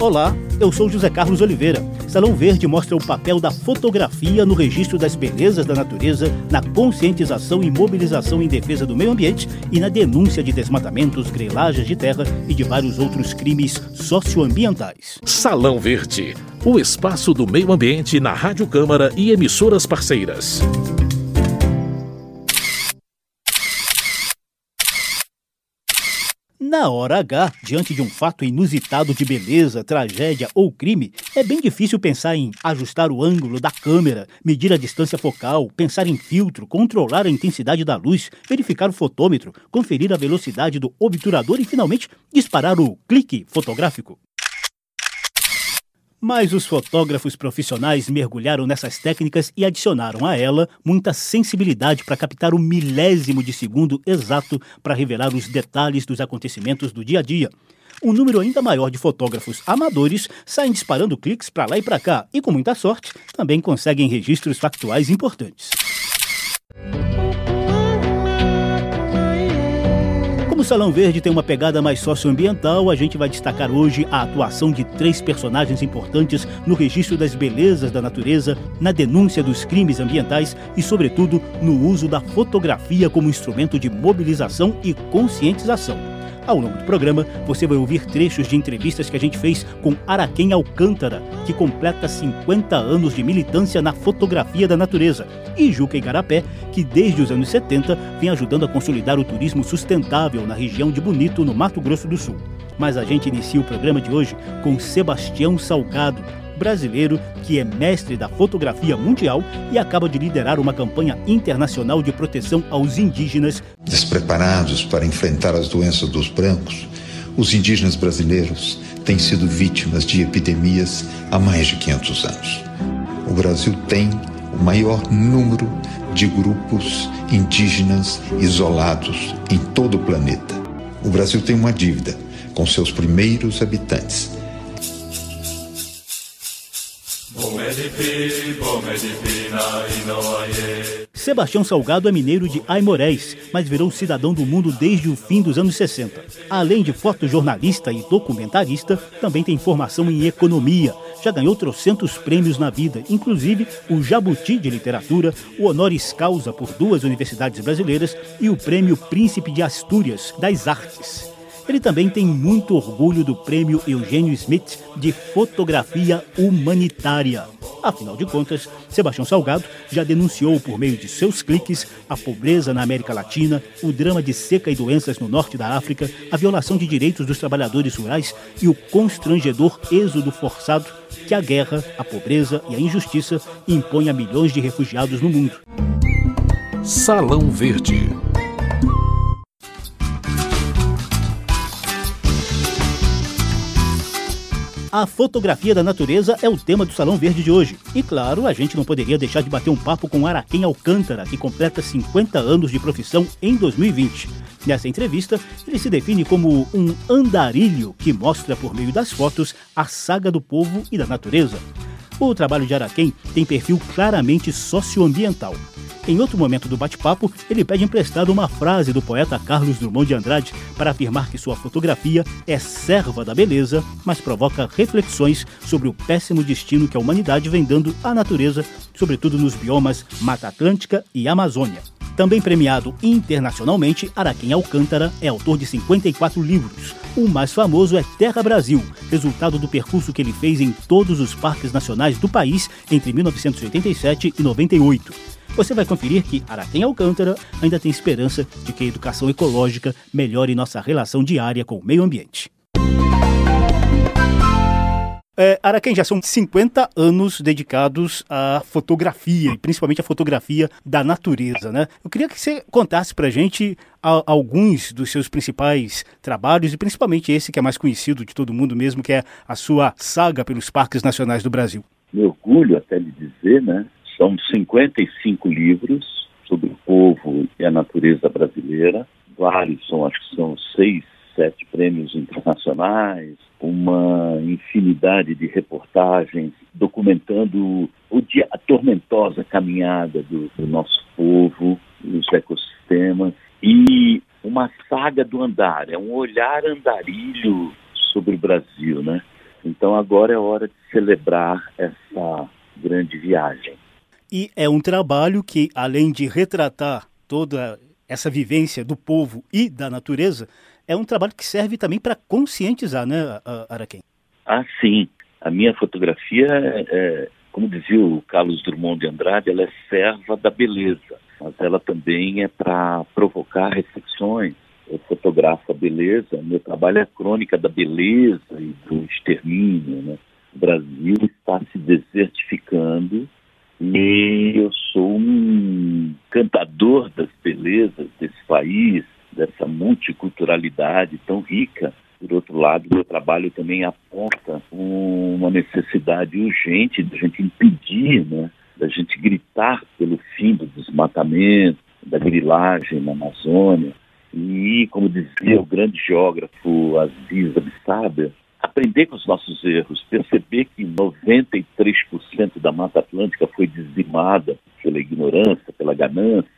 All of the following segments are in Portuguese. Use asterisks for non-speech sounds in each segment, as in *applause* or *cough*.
Olá, eu sou José Carlos Oliveira. Salão Verde mostra o papel da fotografia no registro das belezas da natureza, na conscientização e mobilização em defesa do meio ambiente e na denúncia de desmatamentos, grelagens de terra e de vários outros crimes socioambientais. Salão Verde, o espaço do meio ambiente na Rádio Câmara e emissoras parceiras. Na hora H, diante de um fato inusitado de beleza, tragédia ou crime, é bem difícil pensar em ajustar o ângulo da câmera, medir a distância focal, pensar em filtro, controlar a intensidade da luz, verificar o fotômetro, conferir a velocidade do obturador e finalmente disparar o clique fotográfico. Mas os fotógrafos profissionais mergulharam nessas técnicas e adicionaram a ela muita sensibilidade para captar o milésimo de segundo exato para revelar os detalhes dos acontecimentos do dia a dia. Um número ainda maior de fotógrafos amadores saem disparando cliques para lá e para cá e, com muita sorte, também conseguem registros factuais importantes. Como o Salão Verde tem uma pegada mais socioambiental, a gente vai destacar hoje a atuação de três personagens importantes no registro das belezas da natureza, na denúncia dos crimes ambientais e, sobretudo, no uso da fotografia como instrumento de mobilização e conscientização. Ao longo do programa, você vai ouvir trechos de entrevistas que a gente fez com Araquém Alcântara, que completa 50 anos de militância na fotografia da natureza, e Juca Igarapé, que desde os anos 70 vem ajudando a consolidar o turismo sustentável na região de Bonito, no Mato Grosso do Sul. Mas a gente inicia o programa de hoje com Sebastião Salgado, brasileiro que é mestre da fotografia mundial e acaba de liderar uma campanha internacional de proteção aos indígenas. Despreparados para enfrentar as doenças dos brancos, os indígenas brasileiros têm sido vítimas de epidemias há mais de 500 anos. O Brasil tem o maior número de grupos indígenas isolados em todo o planeta. O Brasil tem uma dívida com seus primeiros habitantes Sebastião Salgado é mineiro de Aimorés, mas virou cidadão do mundo desde o fim dos anos 60. Além de fotojornalista e documentarista, também tem formação em economia. Já ganhou trocentos prêmios na vida, inclusive o Jabuti de Literatura, o Honoris Causa por duas universidades brasileiras e o Prêmio Príncipe de Astúrias das Artes. Ele também tem muito orgulho do prêmio Eugênio Smith de Fotografia Humanitária. Afinal de contas, Sebastião Salgado já denunciou por meio de seus cliques a pobreza na América Latina, o drama de seca e doenças no norte da África, a violação de direitos dos trabalhadores rurais e o constrangedor êxodo forçado que a guerra, a pobreza e a injustiça impõem a milhões de refugiados no mundo. Salão Verde A fotografia da natureza é o tema do Salão Verde de hoje. E claro, a gente não poderia deixar de bater um papo com Araquém Alcântara, que completa 50 anos de profissão em 2020. Nessa entrevista, ele se define como um andarilho que mostra por meio das fotos a saga do povo e da natureza. O trabalho de Araquém tem perfil claramente socioambiental. Em outro momento do bate-papo, ele pede emprestado uma frase do poeta Carlos Drummond de Andrade para afirmar que sua fotografia é serva da beleza, mas provoca reflexões sobre o péssimo destino que a humanidade vem dando à natureza, sobretudo nos biomas Mata Atlântica e Amazônia. Também premiado internacionalmente, Araquém Alcântara é autor de 54 livros. O mais famoso é Terra Brasil, resultado do percurso que ele fez em todos os parques nacionais do país entre 1987 e 98 você vai conferir que Araquém Alcântara ainda tem esperança de que a educação ecológica melhore nossa relação diária com o meio ambiente. É, Araquém, já são 50 anos dedicados à fotografia, principalmente à fotografia da natureza, né? Eu queria que você contasse pra gente a, alguns dos seus principais trabalhos, e principalmente esse que é mais conhecido de todo mundo mesmo, que é a sua saga pelos parques nacionais do Brasil. Me orgulho até lhe dizer, né, são 55 livros sobre o povo e a natureza brasileira. Vários, são, acho que são seis, sete prêmios internacionais, uma infinidade de reportagens documentando o dia, a tormentosa caminhada do, do nosso povo, os ecossistemas e uma saga do andar, é um olhar andarilho sobre o Brasil, né? Então agora é hora de celebrar essa grande viagem. E é um trabalho que, além de retratar toda essa vivência do povo e da natureza, é um trabalho que serve também para conscientizar, né, Araquém? Ah, sim. A minha fotografia, é, é, como dizia o Carlos Drummond de Andrade, ela é serva da beleza, mas ela também é para provocar reflexões. Eu fotografo a beleza, meu trabalho é a crônica da beleza e do extermínio. Né? O Brasil está se desertificando e eu sou um cantador das belezas multiculturalidade tão rica. Por outro lado, meu trabalho também aponta uma necessidade urgente de a gente impedir, né, da gente gritar pelo fim do desmatamento, da grilagem na Amazônia. E, como dizia o grande geógrafo Aziz Abissabia, aprender com os nossos erros, perceber que 93% da Mata Atlântica foi dizimada pela ignorância, pela ganância,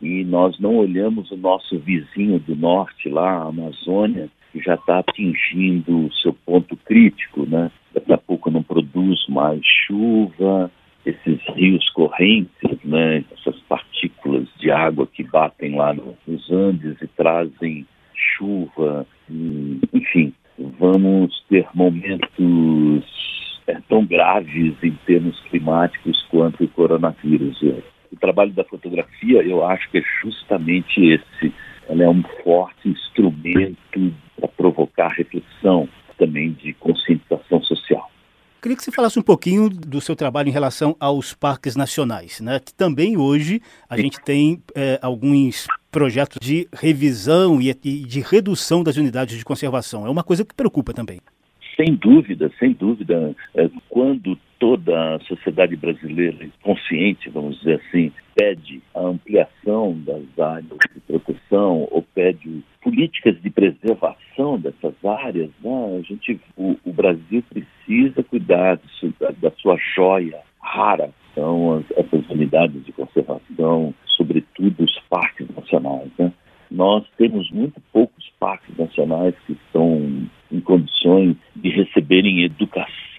e nós não olhamos o nosso vizinho do norte lá, a Amazônia, que já está atingindo o seu ponto crítico, né? Daqui a pouco não produz mais chuva, esses rios correntes, né? Essas partículas de água que batem lá nos Andes e trazem chuva, enfim, vamos ter momentos é, tão graves em termos climáticos quanto o coronavírus. O trabalho da fotografia, eu acho que é justamente esse. Ela é um forte instrumento para provocar reflexão, também de conscientização social. Queria que você falasse um pouquinho do seu trabalho em relação aos parques nacionais, né? Que também hoje a gente tem é, alguns projetos de revisão e de redução das unidades de conservação. É uma coisa que preocupa também. Sem dúvida, sem dúvida. É, quando toda a sociedade brasileira consciente, vamos dizer assim, pede a ampliação das áreas de proteção ou pede políticas de preservação dessas áreas, né, a gente, o, o Brasil precisa cuidar da, da sua joia rara, são as, essas unidades de conservação, sobretudo os parques nacionais. Né? Nós temos muito poucos parques nacionais que estão em condições de receberem educação,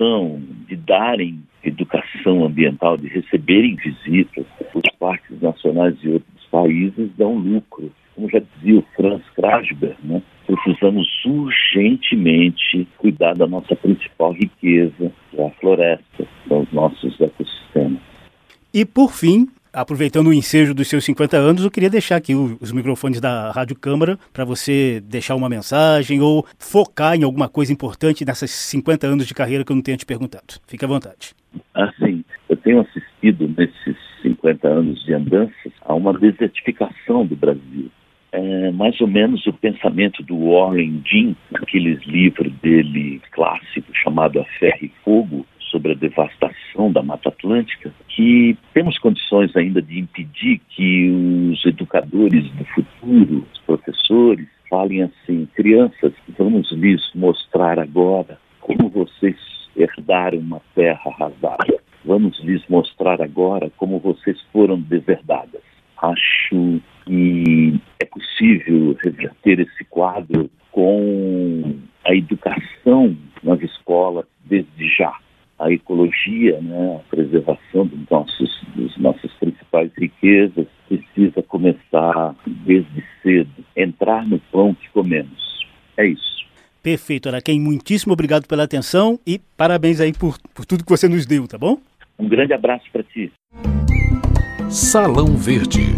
de darem educação ambiental, de receberem visitas. Os parques nacionais de outros países dão lucro. Como já dizia o Franz Krasberg, né? precisamos urgentemente cuidar da nossa principal riqueza, que é a floresta, são os nossos ecossistemas. E por fim, aproveitando o ensejo dos seus 50 anos, eu queria deixar aqui os microfones da Rádio Câmara para você deixar uma mensagem ou focar em alguma coisa importante nessas 50 anos de carreira que eu não tenha te perguntado. Fique à vontade. Assim, eu tenho assistido nesses 50 anos de andanças a uma desertificação do Brasil. É mais ou menos o pensamento do Warren Dean, aqueles livros dele clássico chamado A Ferro e Fogo, sobre a devastação da Mata Atlântica, que temos condições ainda de impedir que os educadores do futuro, os professores, falem assim: crianças, vamos lhes mostrar agora como vocês herdaram uma terra arrasada. Vamos lhes mostrar agora como vocês foram deserdadas. Acho que é possível reverter esse quadro com a educação nas escolas desde já a ecologia, né, a preservação dos nossos, dos nossas principais riquezas, precisa começar desde cedo, entrar no pão que comemos. É isso. Perfeito, Araquém. Muitíssimo obrigado pela atenção e parabéns aí por, por tudo que você nos deu, tá bom? Um grande abraço para ti. Salão Verde.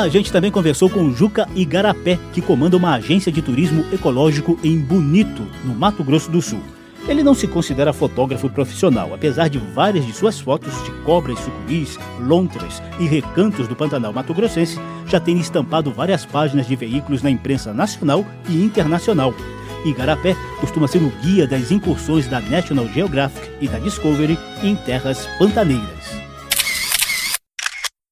A gente também conversou com Juca Igarapé, que comanda uma agência de turismo ecológico em Bonito, no Mato Grosso do Sul. Ele não se considera fotógrafo profissional, apesar de várias de suas fotos de cobras, sucuris, lontras e recantos do Pantanal Mato Grossense já terem estampado várias páginas de veículos na imprensa nacional e internacional. Igarapé costuma ser o guia das incursões da National Geographic e da Discovery em terras pantaneiras.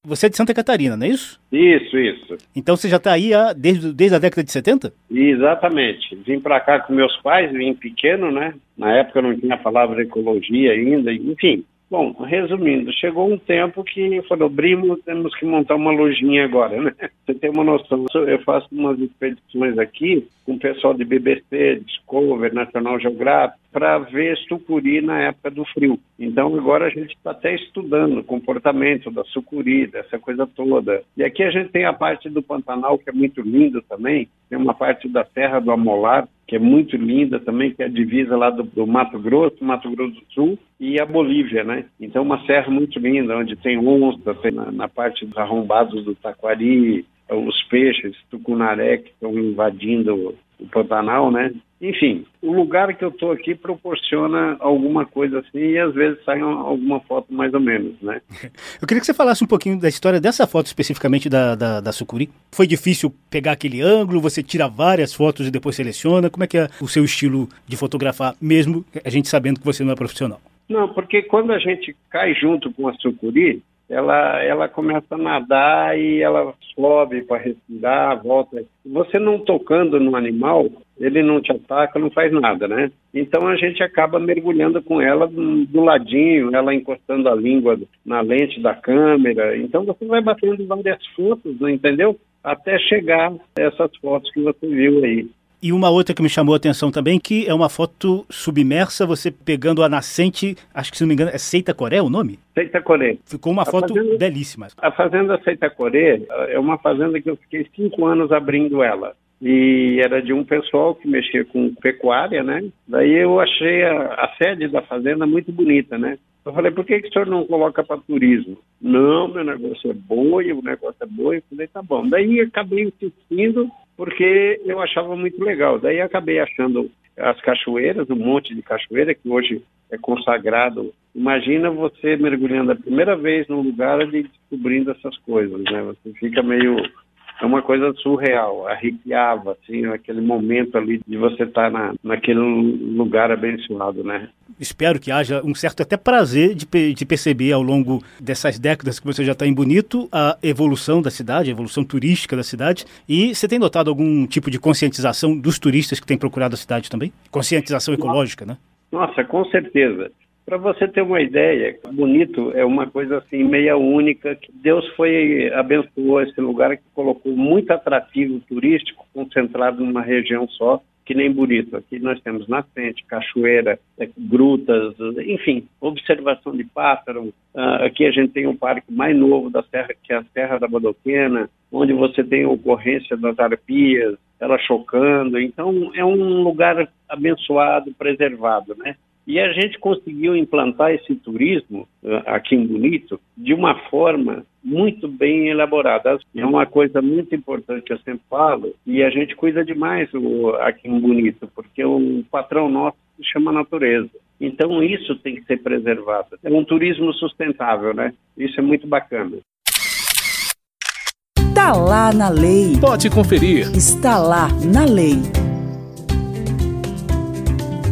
Você é de Santa Catarina, não é isso? Isso, isso. Então você já está aí há, desde, desde a década de 70? Exatamente. Vim para cá com meus pais, vim pequeno, né? Na época não tinha a palavra ecologia ainda, enfim. Bom, resumindo, chegou um tempo que falou, Brimo, temos que montar uma lojinha agora, né? *laughs* Você tem uma noção, eu faço umas expedições aqui com o pessoal de BBC, Discover, National Geographic, para ver sucuri na época do frio. Então agora a gente está até estudando o comportamento da sucuri, dessa coisa toda. E aqui a gente tem a parte do Pantanal, que é muito lindo também, tem uma parte da Serra do Amolar, que é muito linda também, que é a divisa lá do, do, Mato Grosso, Mato Grosso do Sul e a Bolívia, né? Então uma serra muito linda, onde tem onça, tem na, na parte dos arrombados do Taquari, os peixes, tucunaré, que estão invadindo o Pantanal, né? Enfim, o lugar que eu estou aqui proporciona alguma coisa assim e às vezes sai alguma foto mais ou menos, né? *laughs* Eu queria que você falasse um pouquinho da história dessa foto especificamente da, da, da sucuri. Foi difícil pegar aquele ângulo? Você tira várias fotos e depois seleciona? Como é que é o seu estilo de fotografar, mesmo a gente sabendo que você não é profissional? Não, porque quando a gente cai junto com a sucuri, ela, ela começa a nadar e ela sobe para respirar, volta. Você não tocando no animal, ele não te ataca, não faz nada, né? Então a gente acaba mergulhando com ela do ladinho, ela encostando a língua na lente da câmera. Então você vai batendo várias fotos, entendeu? Até chegar essas fotos que você viu aí. E uma outra que me chamou a atenção também, que é uma foto submersa, você pegando a nascente, acho que se não me engano, é Seita Coré o nome? Seita Coré. Ficou uma a foto fazenda, belíssima. A fazenda Seita Coré é uma fazenda que eu fiquei cinco anos abrindo ela. E era de um pessoal que mexia com pecuária, né? Daí eu achei a, a sede da fazenda muito bonita, né? Eu falei, por que, que o senhor não coloca para turismo? Não, meu negócio é boi, o negócio é boi. Eu falei, tá bom. Daí acabei insistindo porque eu achava muito legal. Daí acabei achando as cachoeiras, um monte de cachoeira que hoje é consagrado. Imagina você mergulhando a primeira vez num lugar e descobrindo essas coisas, né? Você fica meio é uma coisa surreal, arrepiava, assim, aquele momento ali de você estar tá na, naquele lugar abençoado, né? Espero que haja um certo até prazer de, de perceber ao longo dessas décadas que você já está em Bonito a evolução da cidade, a evolução turística da cidade. E você tem notado algum tipo de conscientização dos turistas que têm procurado a cidade também? Conscientização ecológica, né? Nossa, com certeza. Para você ter uma ideia, bonito é uma coisa assim meia única que Deus foi abençoou esse lugar que colocou muito atrativo turístico concentrado numa região só que nem bonito. Aqui nós temos nascente, cachoeira, é, grutas, enfim, observação de pássaro. Uh, aqui a gente tem um parque mais novo da serra, que é a Serra da Badoquena, onde você tem a ocorrência das arpias, ela chocando. Então é um lugar abençoado, preservado, né? E a gente conseguiu implantar esse turismo uh, aqui em Bonito de uma forma muito bem elaborada. É uma coisa muito importante que eu sempre falo, e a gente cuida demais o, aqui em Bonito, porque o patrão nosso se chama natureza. Então isso tem que ser preservado. É um turismo sustentável, né? Isso é muito bacana. Está lá na lei. Pode conferir. Está lá na lei.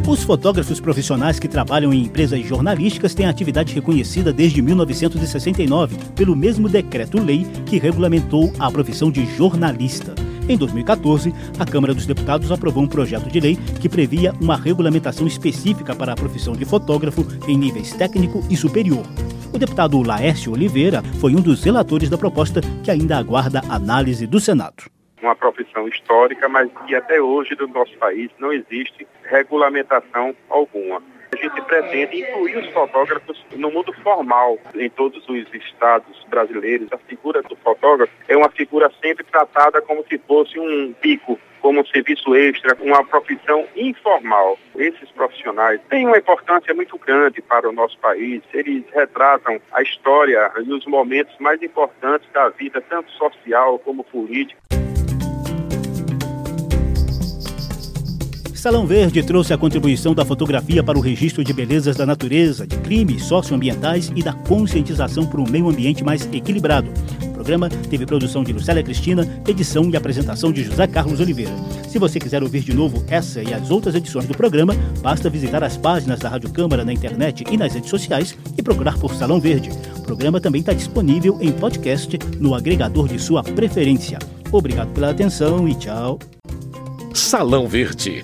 Os fotógrafos profissionais que trabalham em empresas jornalísticas têm atividade reconhecida desde 1969 pelo mesmo decreto-lei que regulamentou a profissão de jornalista. Em 2014, a Câmara dos Deputados aprovou um projeto de lei que previa uma regulamentação específica para a profissão de fotógrafo em níveis técnico e superior. O deputado Laércio Oliveira foi um dos relatores da proposta que ainda aguarda análise do Senado uma profissão histórica, mas que até hoje no nosso país não existe regulamentação alguma. A gente pretende incluir os fotógrafos no mundo formal em todos os estados brasileiros. A figura do fotógrafo é uma figura sempre tratada como se fosse um pico, como um serviço extra, uma profissão informal. Esses profissionais têm uma importância muito grande para o nosso país. Eles retratam a história e os momentos mais importantes da vida, tanto social como política. Salão Verde trouxe a contribuição da fotografia para o registro de belezas da natureza, de crimes socioambientais e da conscientização por um meio ambiente mais equilibrado. O programa teve produção de Lucélia Cristina, edição e apresentação de José Carlos Oliveira. Se você quiser ouvir de novo essa e as outras edições do programa, basta visitar as páginas da Rádio Câmara na internet e nas redes sociais e procurar por Salão Verde. O programa também está disponível em podcast no agregador de sua preferência. Obrigado pela atenção e tchau. Salão Verde